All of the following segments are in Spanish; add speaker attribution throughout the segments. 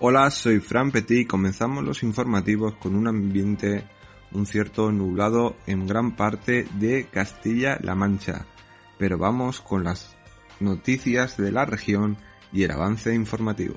Speaker 1: Hola, soy Fran Petit y comenzamos los informativos con un ambiente un cierto nublado en gran parte de Castilla-La Mancha. Pero vamos con las noticias de la región y el avance informativo.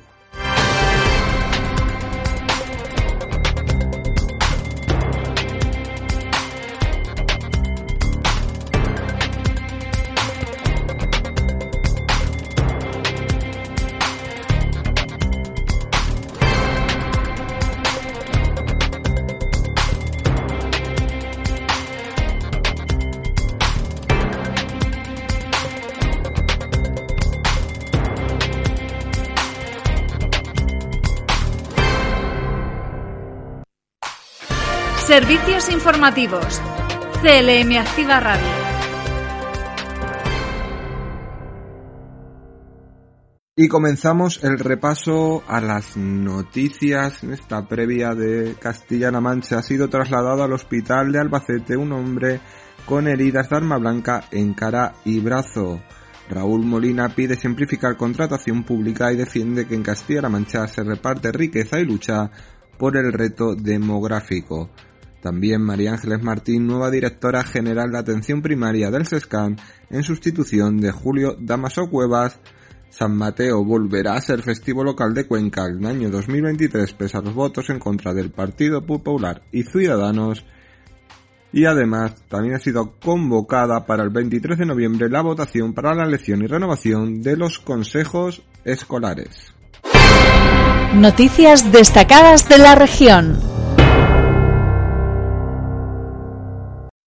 Speaker 2: Servicios informativos. CLM Activa Radio.
Speaker 1: Y comenzamos el repaso a las noticias. En esta previa de Castilla-La Mancha ha sido trasladado al hospital de Albacete un hombre con heridas de arma blanca en cara y brazo. Raúl Molina pide simplificar contratación pública y defiende que en Castilla-La Mancha se reparte riqueza y lucha por el reto demográfico. También María Ángeles Martín, nueva directora general de atención primaria del SESCAN, en sustitución de Julio Damaso Cuevas. San Mateo volverá a ser festivo local de Cuenca el año 2023 pese a los votos en contra del Partido Popular y Ciudadanos. Y además también ha sido convocada para el 23 de noviembre la votación para la elección y renovación de los consejos escolares.
Speaker 2: Noticias destacadas de la región.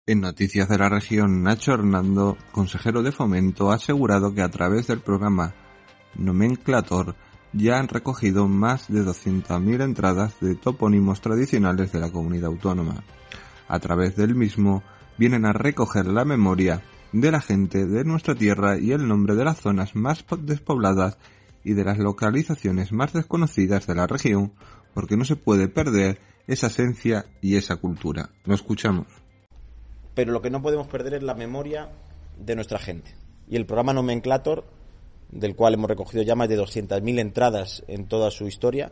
Speaker 1: En noticias de la región, Nacho Hernando, consejero de fomento, ha asegurado que a través del programa Nomenclator ya han recogido más de 200.000 entradas de topónimos tradicionales de la comunidad autónoma. A través del mismo vienen a recoger la memoria de la gente de nuestra tierra y el nombre de las zonas más despobladas y de las localizaciones más desconocidas de la región, porque no se puede perder esa esencia y esa cultura. Lo escuchamos
Speaker 3: pero lo que no podemos perder es la memoria de nuestra gente. Y el programa Nomenclator, del cual hemos recogido ya más de 200.000 entradas en toda su historia,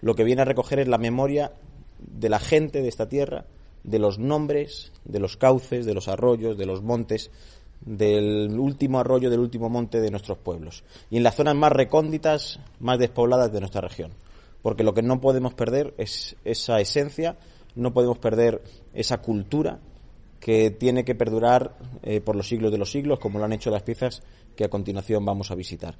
Speaker 3: lo que viene a recoger es la memoria de la gente de esta tierra, de los nombres, de los cauces, de los arroyos, de los montes, del último arroyo, del último monte de nuestros pueblos. Y en las zonas más recónditas, más despobladas de nuestra región. Porque lo que no podemos perder es esa esencia, no podemos perder esa cultura que tiene que perdurar eh, por los siglos de los siglos, como lo han hecho las piezas que a continuación vamos a visitar.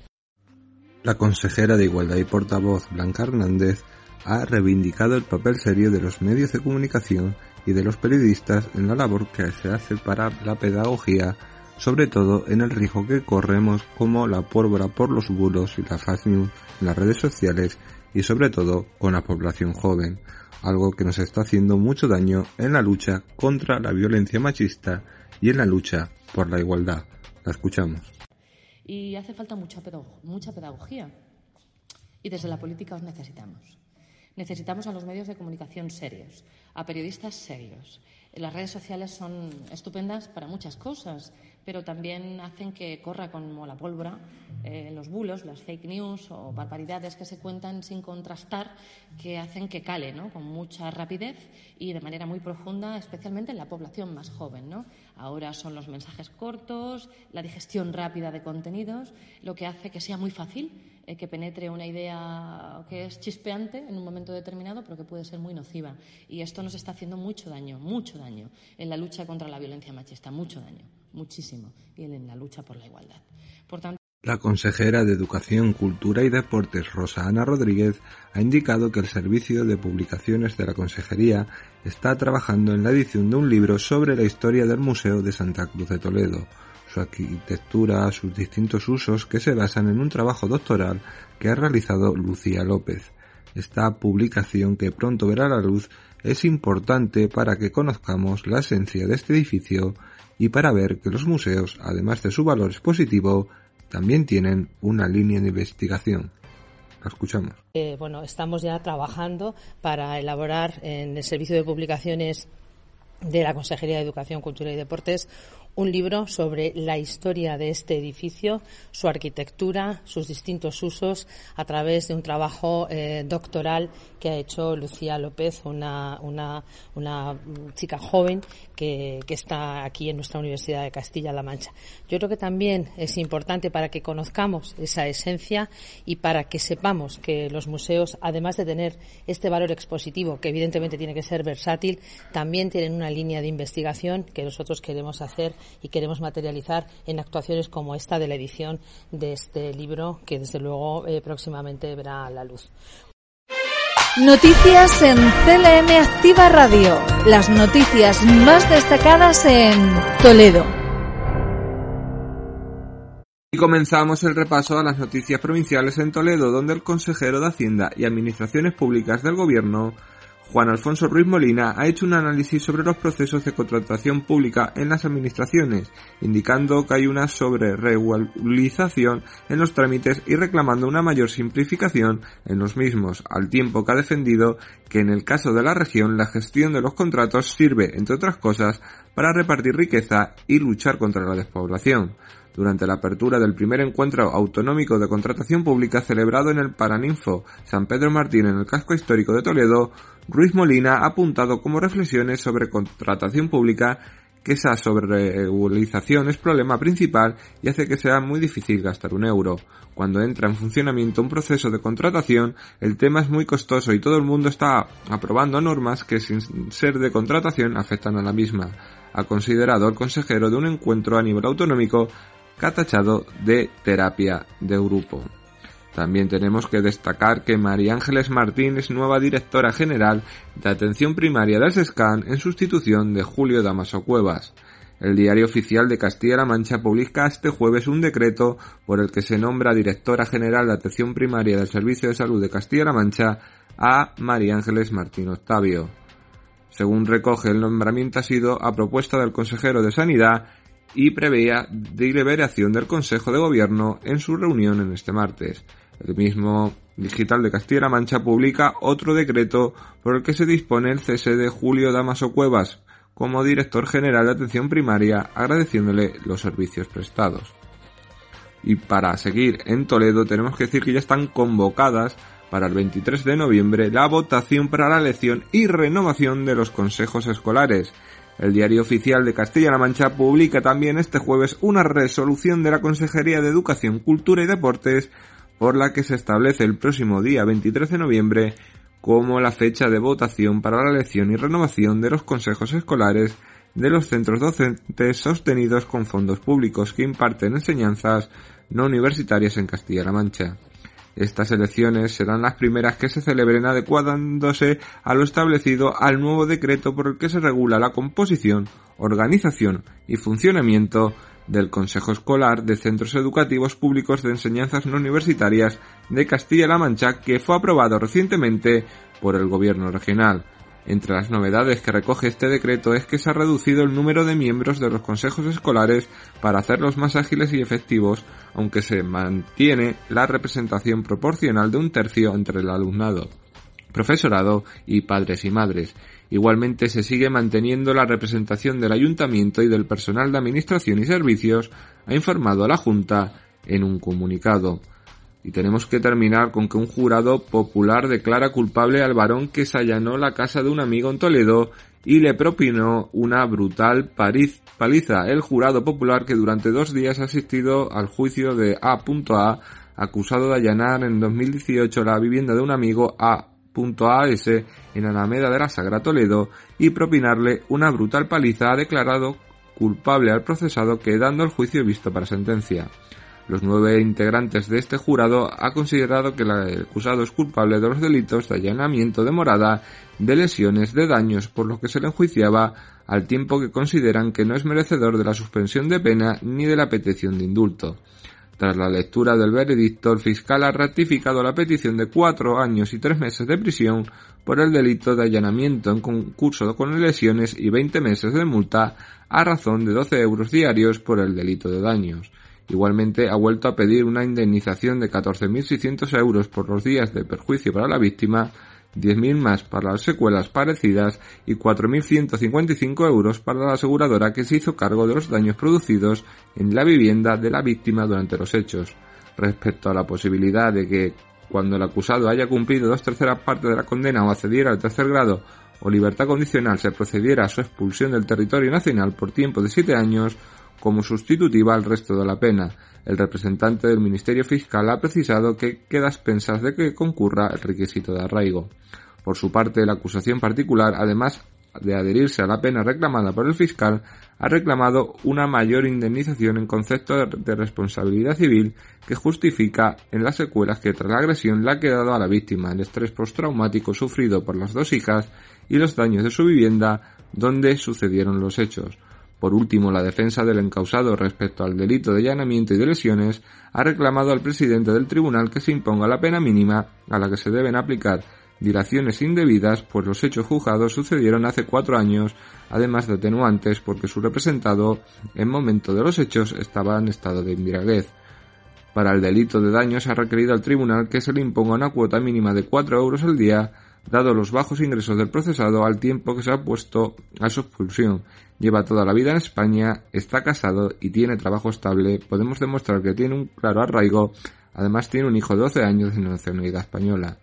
Speaker 1: La consejera de Igualdad y portavoz Blanca Hernández ha reivindicado el papel serio de los medios de comunicación y de los periodistas en la labor que se hace para la pedagogía, sobre todo en el riesgo que corremos como la pólvora por los bulos y la fake news en las redes sociales y sobre todo con la población joven algo que nos está haciendo mucho daño en la lucha contra la violencia machista y en la lucha por la igualdad. La escuchamos.
Speaker 4: Y hace falta mucha, pedagogía. Y desde la política os necesitamos. Necesitamos a los medios de comunicación serios, a periodistas serios. Las redes sociales son estupendas para muchas cosas pero también hacen que corra como la pólvora eh, los bulos, las fake news o barbaridades que se cuentan sin contrastar, que hacen que cale con mucha rapidez y de manera muy profunda, especialmente en la población más joven. ¿no? Ahora son los mensajes cortos, la digestión rápida de contenidos, lo que hace que sea muy fácil eh, que penetre una idea que es chispeante en un momento determinado, pero que puede ser muy nociva. Y esto nos está haciendo mucho daño, mucho daño en la lucha contra la violencia machista, mucho daño muchísimo y en la lucha por la igualdad. Por tanto,
Speaker 1: la consejera de Educación, Cultura y Deportes, Rosa Ana Rodríguez, ha indicado que el Servicio de Publicaciones de la Consejería está trabajando en la edición de un libro sobre la historia del Museo de Santa Cruz de Toledo. Arquitectura, sus distintos usos que se basan en un trabajo doctoral que ha realizado Lucía López. Esta publicación que pronto verá la luz es importante para que conozcamos la esencia de este edificio y para ver que los museos, además de su valor expositivo, también tienen una línea de investigación. La escuchamos.
Speaker 5: Eh, bueno, estamos ya trabajando para elaborar en el servicio de publicaciones de la Consejería de Educación, Cultura y Deportes un libro sobre la historia de este edificio, su arquitectura, sus distintos usos, a través de un trabajo eh, doctoral que ha hecho Lucía López, una, una, una chica joven que, que, está aquí en nuestra Universidad de Castilla-La Mancha. Yo creo que también es importante para que conozcamos esa esencia y para que sepamos que los museos, además de tener este valor expositivo, que evidentemente tiene que ser versátil, también tienen una línea de investigación que nosotros queremos hacer y queremos materializar en actuaciones como esta de la edición de este libro que desde luego eh, próximamente verá la luz.
Speaker 2: Noticias en CLM Activa Radio. Las noticias más destacadas en Toledo.
Speaker 1: Y comenzamos el repaso a las noticias provinciales en Toledo, donde el consejero de Hacienda y Administraciones Públicas del Gobierno Juan Alfonso Ruiz Molina ha hecho un análisis sobre los procesos de contratación pública en las administraciones, indicando que hay una sobreregulización en los trámites y reclamando una mayor simplificación en los mismos, al tiempo que ha defendido que en el caso de la región la gestión de los contratos sirve, entre otras cosas, para repartir riqueza y luchar contra la despoblación durante la apertura del primer encuentro autonómico de contratación pública celebrado en el Paraninfo San Pedro Martín en el casco histórico de Toledo, Ruiz Molina ha apuntado como reflexiones sobre contratación pública que esa sobreregulización es problema principal y hace que sea muy difícil gastar un euro. Cuando entra en funcionamiento un proceso de contratación, el tema es muy costoso y todo el mundo está aprobando normas que sin ser de contratación afectan a la misma. Ha considerado el consejero de un encuentro a nivel autonómico catachado de terapia de grupo. También tenemos que destacar que María Ángeles Martín es nueva directora general de atención primaria del SESCAN en sustitución de Julio Damaso Cuevas. El diario oficial de Castilla-La Mancha publica este jueves un decreto por el que se nombra directora general de atención primaria del Servicio de Salud de Castilla-La Mancha a María Ángeles Martín Octavio. Según recoge, el nombramiento ha sido a propuesta del consejero de Sanidad y preveía deliberación del Consejo de Gobierno en su reunión en este martes. El mismo Digital de Castilla-La Mancha publica otro decreto por el que se dispone el cese de Julio Damaso Cuevas como director general de atención primaria, agradeciéndole los servicios prestados. Y para seguir en Toledo tenemos que decir que ya están convocadas para el 23 de noviembre la votación para la elección y renovación de los consejos escolares. El diario oficial de Castilla-La Mancha publica también este jueves una resolución de la Consejería de Educación, Cultura y Deportes por la que se establece el próximo día 23 de noviembre como la fecha de votación para la elección y renovación de los consejos escolares de los centros docentes sostenidos con fondos públicos que imparten enseñanzas no universitarias en Castilla-La Mancha. Estas elecciones serán las primeras que se celebren adecuándose a lo establecido al nuevo decreto por el que se regula la composición, organización y funcionamiento del Consejo Escolar de Centros Educativos Públicos de Enseñanzas No Universitarias de Castilla-La Mancha que fue aprobado recientemente por el Gobierno regional. Entre las novedades que recoge este decreto es que se ha reducido el número de miembros de los consejos escolares para hacerlos más ágiles y efectivos, aunque se mantiene la representación proporcional de un tercio entre el alumnado, profesorado y padres y madres. Igualmente se sigue manteniendo la representación del ayuntamiento y del personal de administración y servicios, ha informado la Junta en un comunicado. Y tenemos que terminar con que un jurado popular declara culpable al varón que se allanó la casa de un amigo en Toledo y le propinó una brutal paliza. El jurado popular que durante dos días ha asistido al juicio de A.A. acusado de allanar en 2018 la vivienda de un amigo A.A.S. en Alameda de la Sagra Toledo y propinarle una brutal paliza ha declarado culpable al procesado quedando el juicio visto para sentencia. Los nueve integrantes de este jurado ha considerado que el acusado es culpable de los delitos de allanamiento de morada, de lesiones, de daños, por lo que se le enjuiciaba al tiempo que consideran que no es merecedor de la suspensión de pena ni de la petición de indulto. Tras la lectura del veredicto, el fiscal ha ratificado la petición de cuatro años y tres meses de prisión por el delito de allanamiento en concurso con lesiones y 20 meses de multa a razón de 12 euros diarios por el delito de daños. Igualmente ha vuelto a pedir una indemnización de 14.600 euros por los días de perjuicio para la víctima, 10.000 más para las secuelas parecidas y 4.155 euros para la aseguradora que se hizo cargo de los daños producidos en la vivienda de la víctima durante los hechos. Respecto a la posibilidad de que cuando el acusado haya cumplido dos terceras partes de la condena o accediera al tercer grado o libertad condicional se procediera a su expulsión del territorio nacional por tiempo de siete años como sustitutiva al resto de la pena. El representante del Ministerio Fiscal ha precisado que queda expensas de que concurra el requisito de arraigo. Por su parte, la acusación particular, además de adherirse a la pena reclamada por el fiscal, ha reclamado una mayor indemnización en concepto de responsabilidad civil que justifica en las secuelas que tras la agresión le ha quedado a la víctima el estrés postraumático sufrido por las dos hijas y los daños de su vivienda donde sucedieron los hechos. Por último, la defensa del encausado respecto al delito de allanamiento y de lesiones ha reclamado al presidente del tribunal que se imponga la pena mínima a la que se deben aplicar dilaciones indebidas, pues los hechos juzgados sucedieron hace cuatro años, además de atenuantes porque su representado en momento de los hechos estaba en estado de embriaguez. Para el delito de daños ha requerido al tribunal que se le imponga una cuota mínima de cuatro euros al día dado los bajos ingresos del procesado al tiempo que se ha puesto a su expulsión. Lleva toda la vida en España, está casado y tiene trabajo estable, podemos demostrar que tiene un claro arraigo, además tiene un hijo de 12 años de nacionalidad española.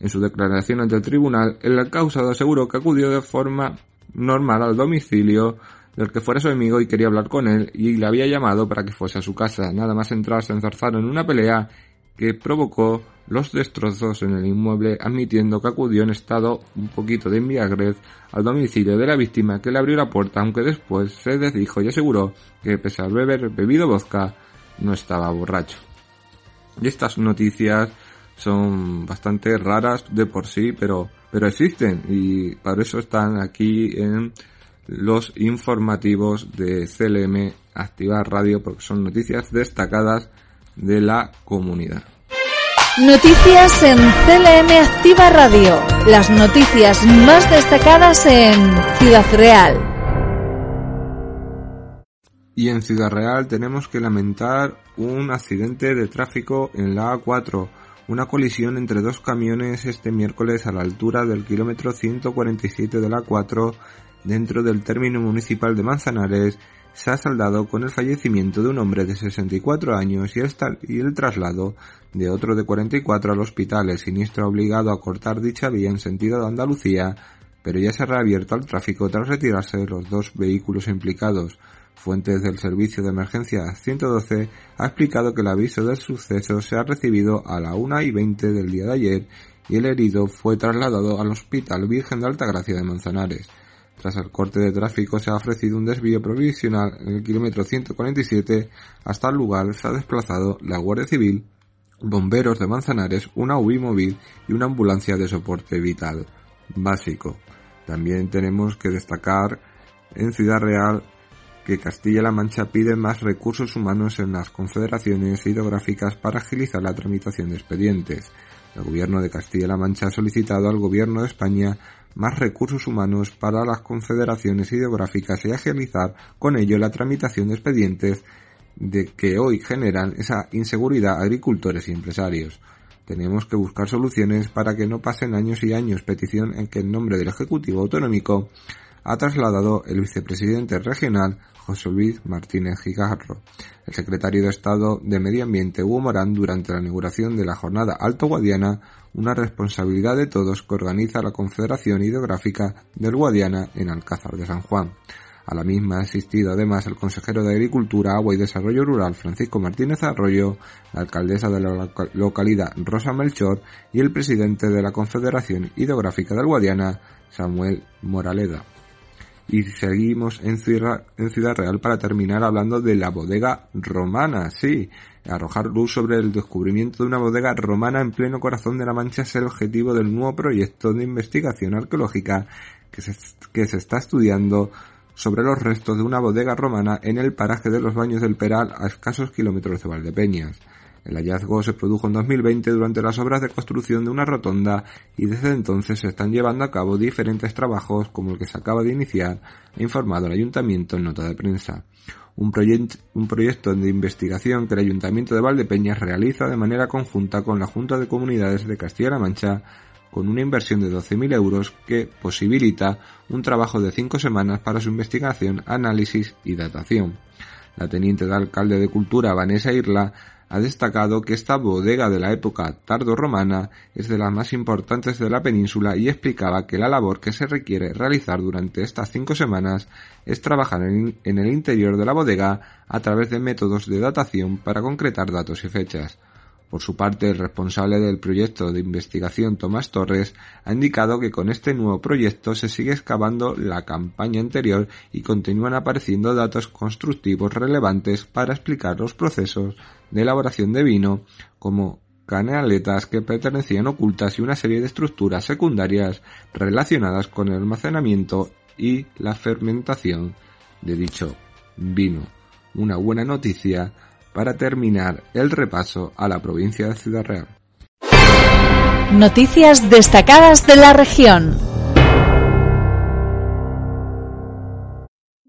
Speaker 1: En su declaración ante el tribunal, el acusado aseguró que acudió de forma normal al domicilio del que fuera su amigo y quería hablar con él y le había llamado para que fuese a su casa. Nada más entrar se enzarzaron en una pelea que provocó los destrozos en el inmueble, admitiendo que acudió en estado un poquito de embriaguez al domicilio de la víctima que le abrió la puerta, aunque después se desdijo y aseguró que pese a haber bebido vodka, no estaba borracho. Y estas noticias son bastante raras de por sí, pero, pero existen y para eso están aquí en los informativos de CLM Activar Radio porque son noticias destacadas de la comunidad.
Speaker 2: Noticias en CLM Activa Radio. Las noticias más destacadas en Ciudad Real.
Speaker 1: Y en Ciudad Real tenemos que lamentar un accidente de tráfico en la A4, una colisión entre dos camiones este miércoles a la altura del kilómetro 147 de la A4 dentro del término municipal de Manzanares se ha saldado con el fallecimiento de un hombre de 64 años y el, y el traslado de otro de 44 al hospital. El siniestro obligado a cortar dicha vía en sentido de Andalucía, pero ya se ha reabierto al tráfico tras retirarse los dos vehículos implicados. Fuentes del Servicio de Emergencia 112 ha explicado que el aviso del suceso se ha recibido a la 1 y 20 del día de ayer y el herido fue trasladado al Hospital Virgen de Altagracia de Manzanares. Tras el corte de tráfico se ha ofrecido un desvío provisional en el kilómetro 147. Hasta el lugar se ha desplazado la Guardia Civil, bomberos de Manzanares, una UBI móvil y una ambulancia de soporte vital básico. También tenemos que destacar en Ciudad Real que Castilla-La Mancha pide más recursos humanos en las confederaciones hidrográficas para agilizar la tramitación de expedientes. El gobierno de Castilla-La Mancha ha solicitado al gobierno de España más recursos humanos para las confederaciones hidrográficas y agilizar con ello la tramitación de expedientes de que hoy generan esa inseguridad a agricultores y empresarios. Tenemos que buscar soluciones para que no pasen años y años petición en que en nombre del Ejecutivo Autonómico ha trasladado el vicepresidente regional José Luis Martínez Gigarro. El secretario de Estado de Medio Ambiente Hugo Morán durante la inauguración de la jornada Alto Guadiana, una responsabilidad de todos que organiza la Confederación Hidrográfica del Guadiana en Alcázar de San Juan. A la misma ha asistido además el consejero de Agricultura, Agua y Desarrollo Rural Francisco Martínez Arroyo, la alcaldesa de la localidad Rosa Melchor y el presidente de la Confederación Hidrográfica del Guadiana, Samuel Moraleda. Y seguimos en Ciudad, en Ciudad Real para terminar hablando de la bodega romana, sí. Arrojar luz sobre el descubrimiento de una bodega romana en pleno corazón de la Mancha es el objetivo del nuevo proyecto de investigación arqueológica que se, que se está estudiando sobre los restos de una bodega romana en el paraje de los Baños del Peral a escasos kilómetros de Valdepeñas. El hallazgo se produjo en 2020 durante las obras de construcción de una rotonda y desde entonces se están llevando a cabo diferentes trabajos como el que se acaba de iniciar, ha informado el ayuntamiento en nota de prensa. Un, proyecto de investigación que el ayuntamiento de Valdepeñas realiza de manera conjunta con la Junta de Comunidades de Castilla-La Mancha con una inversión de 12.000 euros que posibilita un trabajo de cinco semanas para su investigación, análisis y datación. La teniente de alcalde de Cultura, Vanessa Irla, ha destacado que esta bodega de la época tardo-romana es de las más importantes de la península y explicaba que la labor que se requiere realizar durante estas cinco semanas es trabajar en, el interior de la bodega a través de métodos de datación para concretar datos y fechas. Por su parte, el responsable del proyecto de investigación, Tomás Torres, ha indicado que con este nuevo proyecto se sigue excavando la campaña anterior y continúan apareciendo datos constructivos relevantes para explicar los procesos de elaboración de vino, como canaletas que pertenecían ocultas y una serie de estructuras secundarias relacionadas con el almacenamiento y la fermentación de dicho vino. Una buena noticia para terminar el repaso a la provincia de Ciudad Real.
Speaker 2: Noticias destacadas de la región.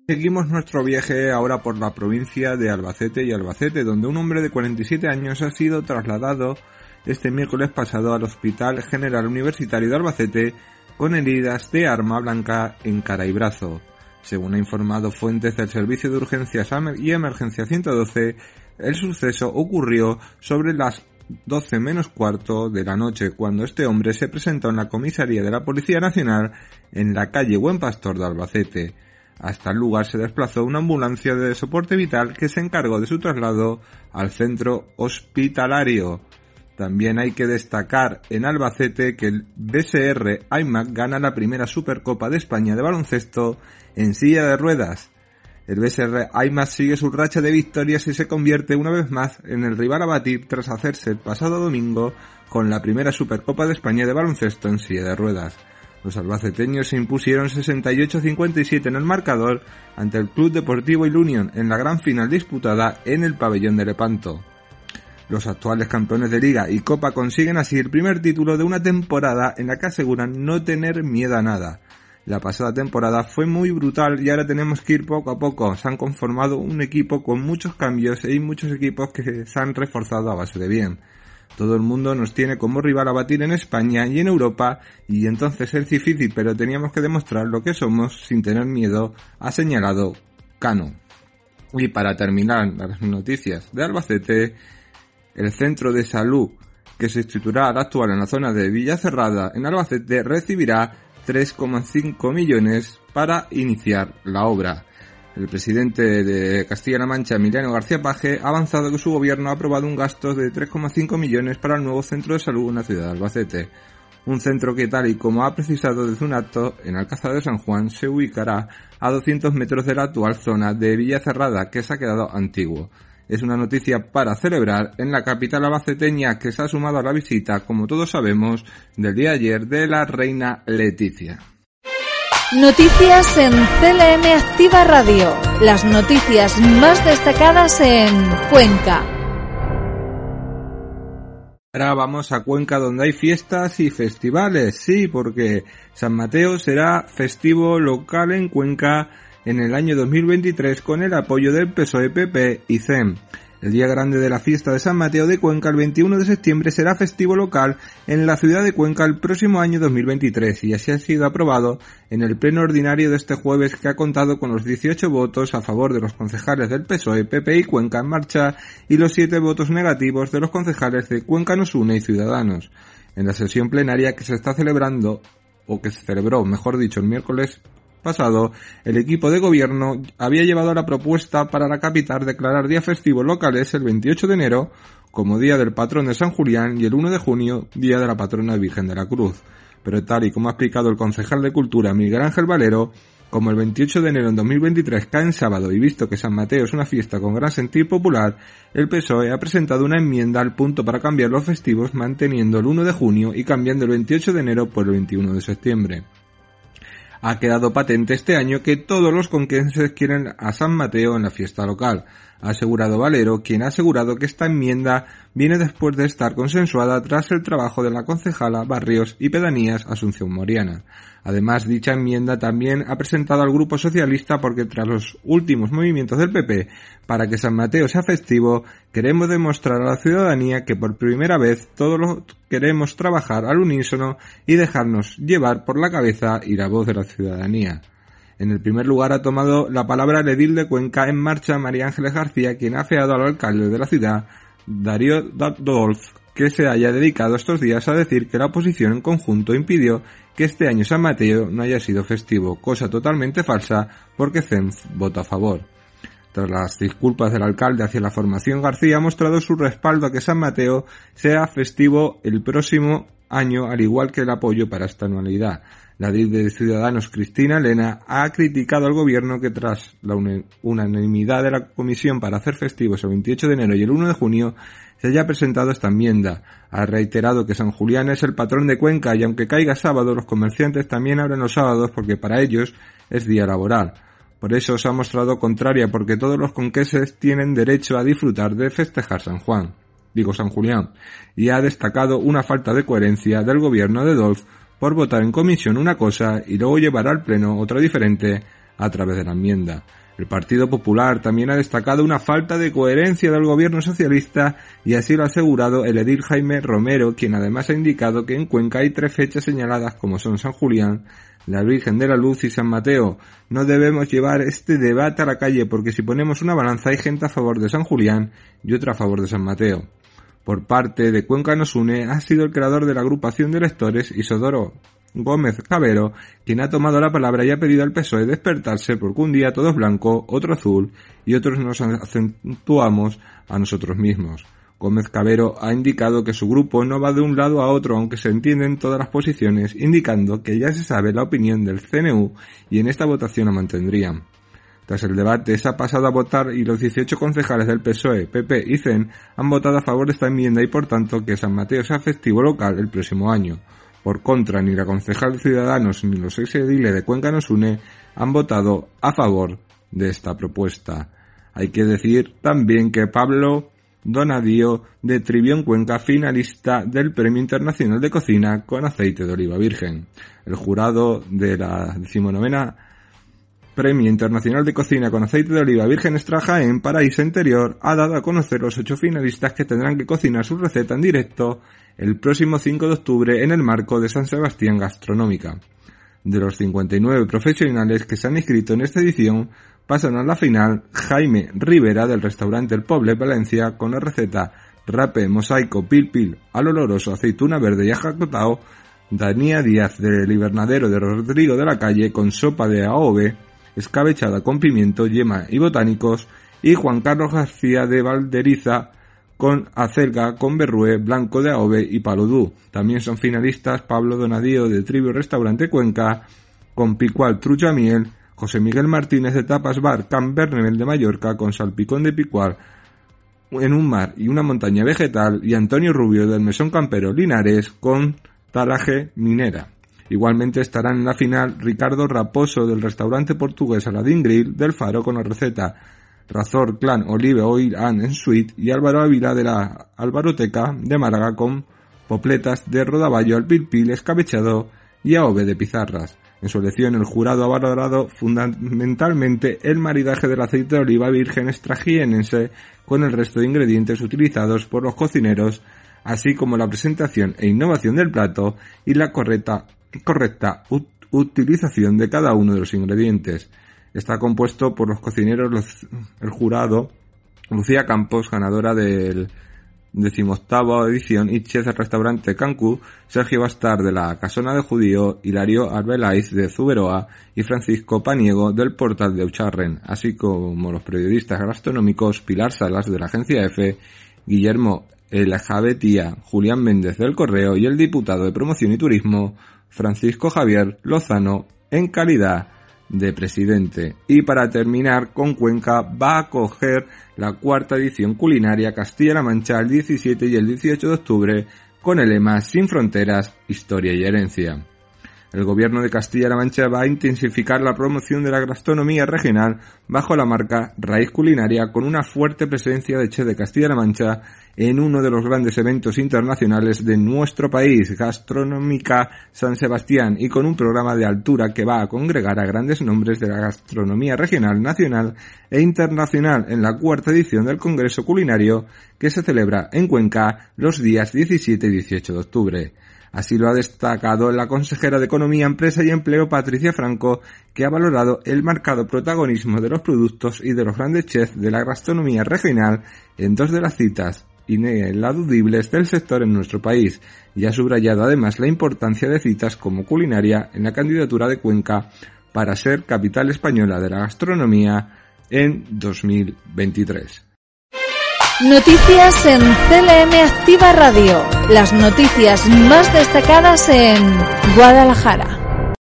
Speaker 1: Seguimos nuestro viaje ahora por la provincia de Albacete y Albacete, donde un hombre de 47 años ha sido trasladado este miércoles pasado al Hospital General Universitario de Albacete con heridas de arma blanca en cara y brazo. Según ha informado fuentes del Servicio de Urgencias y Emergencia 112, el suceso ocurrió sobre las 12 menos cuarto de la noche cuando este hombre se presentó en la comisaría de la Policía Nacional en la calle Buen Pastor de Albacete. Hasta el lugar se desplazó una ambulancia de soporte vital que se encargó de su traslado al centro hospitalario. También hay que destacar en Albacete que el BSR IMAC gana la primera Supercopa de España de baloncesto en silla de ruedas. El BSR Aymas sigue su racha de victorias y se convierte una vez más en el rival a batir tras hacerse el pasado domingo con la primera Supercopa de España de baloncesto en silla de ruedas. Los albaceteños se impusieron 68-57 en el marcador ante el Club Deportivo Ilunion en la gran final disputada en el pabellón de Lepanto. Los actuales campeones de liga y copa consiguen así el primer título de una temporada en la que aseguran no tener miedo a nada. La pasada temporada fue muy brutal y ahora tenemos que ir poco a poco. Se han conformado un equipo con muchos cambios y hay muchos equipos que se han reforzado a base de bien. Todo el mundo nos tiene como rival a batir en España y en Europa y entonces es difícil pero teníamos que demostrar lo que somos sin tener miedo, ha señalado Cano. Y para terminar las noticias de Albacete, el centro de salud que se estructurará actual en la zona de Villa Cerrada en Albacete recibirá 3,5 millones para iniciar la obra. El presidente de Castilla-La Mancha, Emiliano García Paje, ha avanzado que su gobierno ha aprobado un gasto de 3,5 millones para el nuevo centro de salud en la ciudad de Albacete. Un centro que, tal y como ha precisado desde un acto en Alcázar de San Juan, se ubicará a 200 metros de la actual zona de Villa Cerrada, que se ha quedado antiguo es una noticia para celebrar en la capital abaceteña que se ha sumado a la visita, como todos sabemos, del día de ayer de la reina Leticia.
Speaker 2: Noticias en CLM Activa Radio. Las noticias más destacadas en Cuenca.
Speaker 1: Ahora vamos a Cuenca donde hay fiestas y festivales, sí, porque San Mateo será festivo local en Cuenca en el año 2023 con el apoyo del PSOE, PP y CEM. El día grande de la fiesta de San Mateo de Cuenca, el 21 de septiembre, será festivo local en la ciudad de Cuenca el próximo año 2023 y así ha sido aprobado en el pleno ordinario de este jueves que ha contado con los 18 votos a favor de los concejales del PSOE, PP y Cuenca en marcha y los 7 votos negativos de los concejales de Cuenca Nos Une y Ciudadanos. En la sesión plenaria que se está celebrando, o que se celebró, mejor dicho, el miércoles pasado, el equipo de gobierno había llevado la propuesta para la capital declarar días festivos locales el 28 de enero como Día del Patrón de San Julián y el 1 de junio Día de la Patrona Virgen de la Cruz. Pero tal y como ha explicado el concejal de Cultura Miguel Ángel Valero, como el 28 de enero en 2023 cae en sábado y visto que San Mateo es una fiesta con gran sentir popular, el PSOE ha presentado una enmienda al punto para cambiar los festivos manteniendo el 1 de junio y cambiando el 28 de enero por el 21 de septiembre. Ha quedado patente este año que todos los conquenses quieren a San Mateo en la fiesta local, ha asegurado Valero, quien ha asegurado que esta enmienda viene después de estar consensuada tras el trabajo de la concejala Barrios y Pedanías Asunción Moriana. Además, dicha enmienda también ha presentado al Grupo Socialista porque tras los últimos movimientos del PP para que San Mateo sea festivo, queremos demostrar a la ciudadanía que por primera vez todos queremos trabajar al unísono y dejarnos llevar por la cabeza y la voz de la ciudadanía. En el primer lugar ha tomado la palabra el edil de Cuenca en marcha María Ángeles García, quien ha afeado al alcalde de la ciudad, Darío Dolf, que se haya dedicado estos días a decir que la oposición en conjunto impidió que este año San Mateo no haya sido festivo, cosa totalmente falsa porque CENF vota a favor. Tras las disculpas del alcalde hacia la formación, García ha mostrado su respaldo a que San Mateo sea festivo el próximo año, al igual que el apoyo para esta anualidad. La de Ciudadanos Cristina Elena ha criticado al gobierno que tras la unanimidad de la comisión para hacer festivos el 28 de enero y el 1 de junio se haya presentado esta enmienda. Ha reiterado que San Julián es el patrón de Cuenca y aunque caiga sábado los comerciantes también abren los sábados porque para ellos es día laboral. Por eso se ha mostrado contraria porque todos los conqueses tienen derecho a disfrutar de festejar San Juan, digo San Julián, y ha destacado una falta de coherencia del gobierno de Dolph por votar en comisión una cosa y luego llevar al Pleno otra diferente a través de la enmienda. El Partido Popular también ha destacado una falta de coherencia del gobierno socialista y así lo ha asegurado el edil Jaime Romero, quien además ha indicado que en Cuenca hay tres fechas señaladas como son San Julián, la Virgen de la Luz y San Mateo. No debemos llevar este debate a la calle porque si ponemos una balanza hay gente a favor de San Julián y otra a favor de San Mateo por parte de Cuenca Nos Une ha sido el creador de la agrupación de lectores Isodoro Gómez Cabero, quien ha tomado la palabra y ha pedido al PSOE despertarse porque un día todo es blanco, otro azul y otros nos acentuamos a nosotros mismos. Gómez Cabero ha indicado que su grupo no va de un lado a otro aunque se entienden todas las posiciones, indicando que ya se sabe la opinión del CNU y en esta votación la mantendrían. Tras el debate se ha pasado a votar y los 18 concejales del PSOE, PP y CEN han votado a favor de esta enmienda y por tanto que San Mateo sea festivo local el próximo año. Por contra, ni la concejal de Ciudadanos ni los ex ediles de Cuenca nos une han votado a favor de esta propuesta. Hay que decir también que Pablo Donadío de Trivión Cuenca, finalista del Premio Internacional de Cocina con aceite de oliva virgen. El jurado de la decimonovena Premio Internacional de Cocina con Aceite de Oliva Virgen Extra en Paraíso Interior ha dado a conocer los ocho finalistas que tendrán que cocinar su receta en directo el próximo 5 de octubre en el marco de San Sebastián Gastronómica. De los 59 profesionales que se han inscrito en esta edición, pasan a la final Jaime Rivera del restaurante El Poble Valencia con la receta rape, mosaico, pil pil, al oloroso, aceituna verde y ajacotao, Dania Díaz del Invernadero de Rodrigo de la Calle con sopa de aove, escabechada con pimiento, yema y botánicos, y Juan Carlos García de Valderiza con acelga con berrue, blanco de aove y palodú. También son finalistas Pablo Donadío de Trivio Restaurante Cuenca, con picual trucha miel, José Miguel Martínez de Tapas Bar Camp Bernabel de Mallorca con salpicón de picual en un mar y una montaña vegetal y Antonio Rubio del Mesón Campero Linares con talaje minera. Igualmente estarán en la final Ricardo Raposo del restaurante portugués Aladdin Grill del Faro con la receta Razor Clan Olive Oil and Sweet y Álvaro Ávila de la Alvaroteca de Málaga con popletas de rodaballo al pilpil escabechado y aove de pizarras. En su elección el jurado ha valorado fundamentalmente el maridaje del aceite de oliva virgen extragienense con el resto de ingredientes utilizados por los cocineros, así como la presentación e innovación del plato y la correcta correcta utilización de cada uno de los ingredientes. Está compuesto por los cocineros, el jurado, Lucía Campos, ganadora del decimoctava edición, y chef del restaurante Cancún, Sergio Bastar de la Casona de Judío, Hilario Arbelais de Zuberoa y Francisco Paniego del portal de Ucharren, así como los periodistas gastronómicos Pilar Salas de la agencia EFE, Guillermo El Javetía, Julián Méndez del Correo y el diputado de Promoción y Turismo Francisco Javier Lozano en calidad de presidente. Y para terminar, con Cuenca va a acoger la cuarta edición culinaria Castilla-La Mancha el 17 y el 18 de octubre con el lema Sin fronteras, historia y herencia. El gobierno de Castilla-La Mancha va a intensificar la promoción de la gastronomía regional bajo la marca Raíz Culinaria con una fuerte presencia de Che de Castilla-La Mancha en uno de los grandes eventos internacionales de nuestro país, Gastronómica San Sebastián, y con un programa de altura que va a congregar a grandes nombres de la gastronomía regional, nacional e internacional en la cuarta edición del Congreso Culinario que se celebra en Cuenca los días 17 y 18 de octubre. Así lo ha destacado la consejera de Economía, Empresa y Empleo Patricia Franco, que ha valorado el marcado protagonismo de los productos y de los grandes chefs de la gastronomía regional en dos de las citas ineludibles del sector en nuestro país y ha subrayado además la importancia de citas como culinaria en la candidatura de Cuenca para ser capital española de la gastronomía en 2023.
Speaker 2: Noticias en CLM Activa Radio. Las noticias más destacadas en Guadalajara.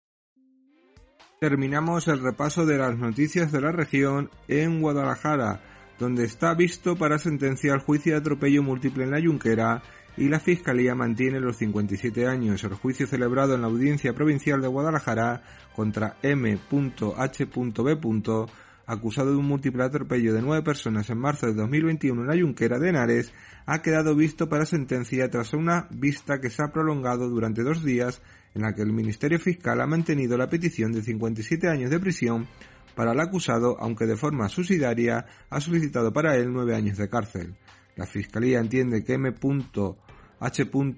Speaker 1: Terminamos el repaso de las noticias de la región en Guadalajara, donde está visto para sentencia el juicio de atropello múltiple en la Yunquera y la Fiscalía mantiene los 57 años. El juicio celebrado en la Audiencia Provincial de Guadalajara contra M.H.B acusado de un múltiple atropello de nueve personas en marzo de 2021 en la Yunquera de Henares, ha quedado visto para sentencia tras una vista que se ha prolongado durante dos días en la que el Ministerio Fiscal ha mantenido la petición de 57 años de prisión para el acusado, aunque de forma subsidiaria ha solicitado para él nueve años de cárcel. La Fiscalía entiende que M. H.B.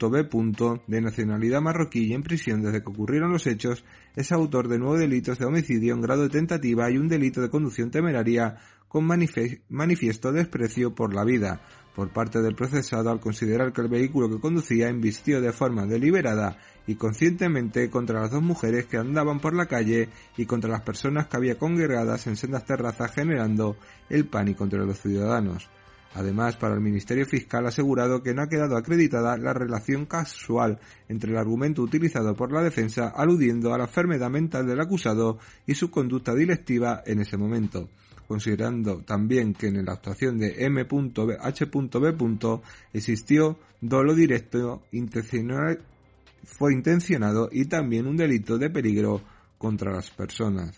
Speaker 1: de nacionalidad marroquí y en prisión desde que ocurrieron los hechos, es autor de nueve delitos de homicidio en grado de tentativa y un delito de conducción temeraria con manifiesto desprecio por la vida por parte del procesado al considerar que el vehículo que conducía invistió de forma deliberada y conscientemente contra las dos mujeres que andaban por la calle y contra las personas que había congregadas en sendas terrazas generando el pánico entre los ciudadanos. Además, para el Ministerio Fiscal ha asegurado que no ha quedado acreditada la relación casual entre el argumento utilizado por la defensa aludiendo a la enfermedad mental del acusado y su conducta dilectiva en ese momento considerando también que en la actuación de M.H.B. existió dolo directo intencional, fue intencionado y también un delito de peligro contra las personas.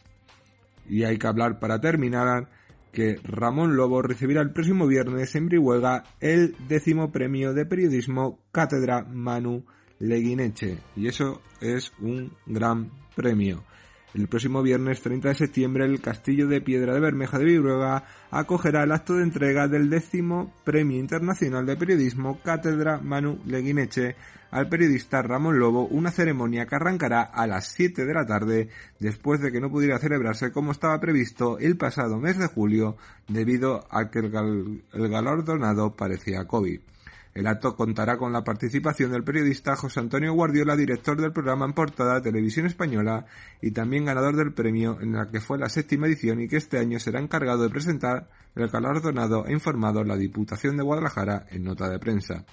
Speaker 1: Y hay que hablar para terminar que Ramón Lobo recibirá el próximo viernes en Brihuega el décimo premio de periodismo Cátedra Manu Leguineche. Y eso es un gran premio. El próximo viernes 30 de septiembre el Castillo de Piedra de Bermeja de Brihuega acogerá el acto de entrega del décimo Premio Internacional de Periodismo Cátedra Manu Leguineche al periodista Ramón Lobo una ceremonia que arrancará a las 7 de la tarde después de que no pudiera celebrarse como estaba previsto el pasado mes de julio debido a que el, galardonado parecía COVID. El acto contará con la participación del periodista José Antonio Guardiola, director del programa en portada Televisión Española y también ganador del premio en la que fue la séptima edición y que este año será encargado de presentar el galardonado e informado la Diputación de Guadalajara en nota de prensa.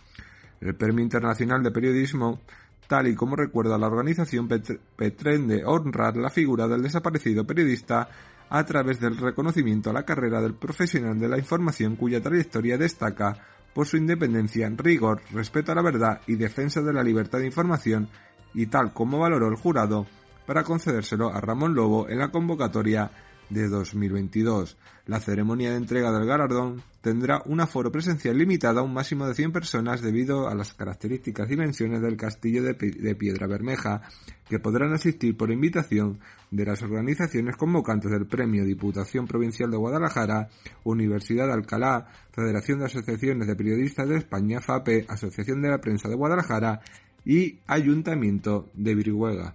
Speaker 1: El Premio Internacional de Periodismo, tal y como recuerda la organización, pretende honrar la figura del desaparecido periodista a través del reconocimiento a la carrera del profesional de la información cuya trayectoria destaca por su independencia, rigor, respeto a la verdad y defensa de la libertad de información, y tal como valoró el jurado, para concedérselo a Ramón Lobo en la convocatoria de 2022. La ceremonia de entrega del galardón tendrá un aforo presencial limitado a un máximo de 100 personas debido a las características dimensiones del castillo de, Piedra Bermeja, que podrán asistir por invitación de las organizaciones convocantes del Premio Diputación Provincial de Guadalajara, Universidad de Alcalá, Federación de Asociaciones de Periodistas de España, FAPE, Asociación de la Prensa de Guadalajara y Ayuntamiento de Brihuega.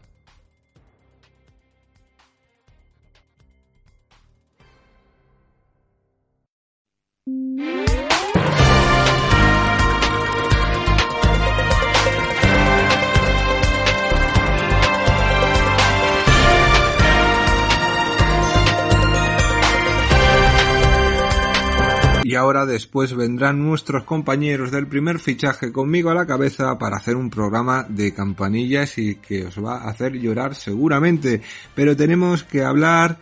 Speaker 1: Después vendrán nuestros compañeros del primer fichaje conmigo a la cabeza para hacer un programa de campanillas y que os va a hacer llorar seguramente. Pero tenemos que hablar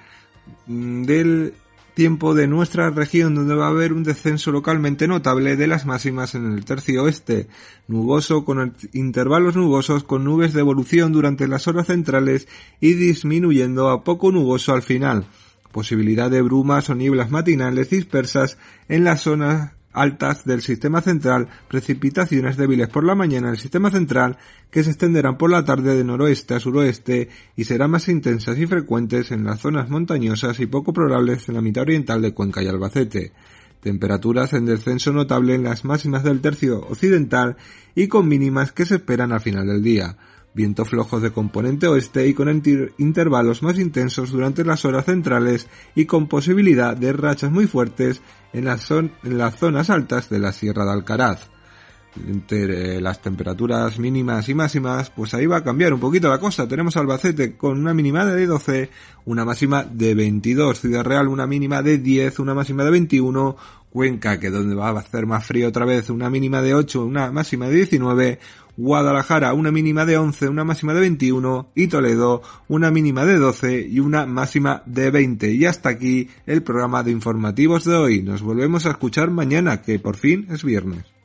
Speaker 1: mm, del tiempo de nuestra región donde va a haber un descenso localmente notable de las máximas en el tercio oeste, nuboso con intervalos nubosos con nubes de evolución durante las horas centrales y disminuyendo a poco nuboso al final posibilidad de brumas o nieblas matinales dispersas en las zonas altas del sistema central, precipitaciones débiles por la mañana en el sistema central que se extenderán por la tarde de noroeste a suroeste y serán más intensas y frecuentes en las zonas montañosas y poco probables en la mitad oriental de Cuenca y Albacete. Temperaturas en descenso notable en las máximas del tercio occidental y con mínimas que se esperan al final del día viento flojos de componente oeste y con intervalos más intensos durante las horas centrales y con posibilidad de rachas muy fuertes en en las zonas altas de la Sierra de Alcaraz. Entre las temperaturas mínimas y máximas, pues ahí va a cambiar un poquito la cosa. Tenemos Albacete con una mínima de 12, una máxima de 22, Ciudad Real una mínima de 10, una máxima de 21, Cuenca, que donde va a hacer más frío otra vez, una mínima de 8, una máxima de 19, Guadalajara una mínima de 11, una máxima de 21 y Toledo una mínima de 12 y una máxima de 20. Y hasta aquí el programa de informativos de hoy. Nos volvemos a escuchar mañana, que por fin es viernes.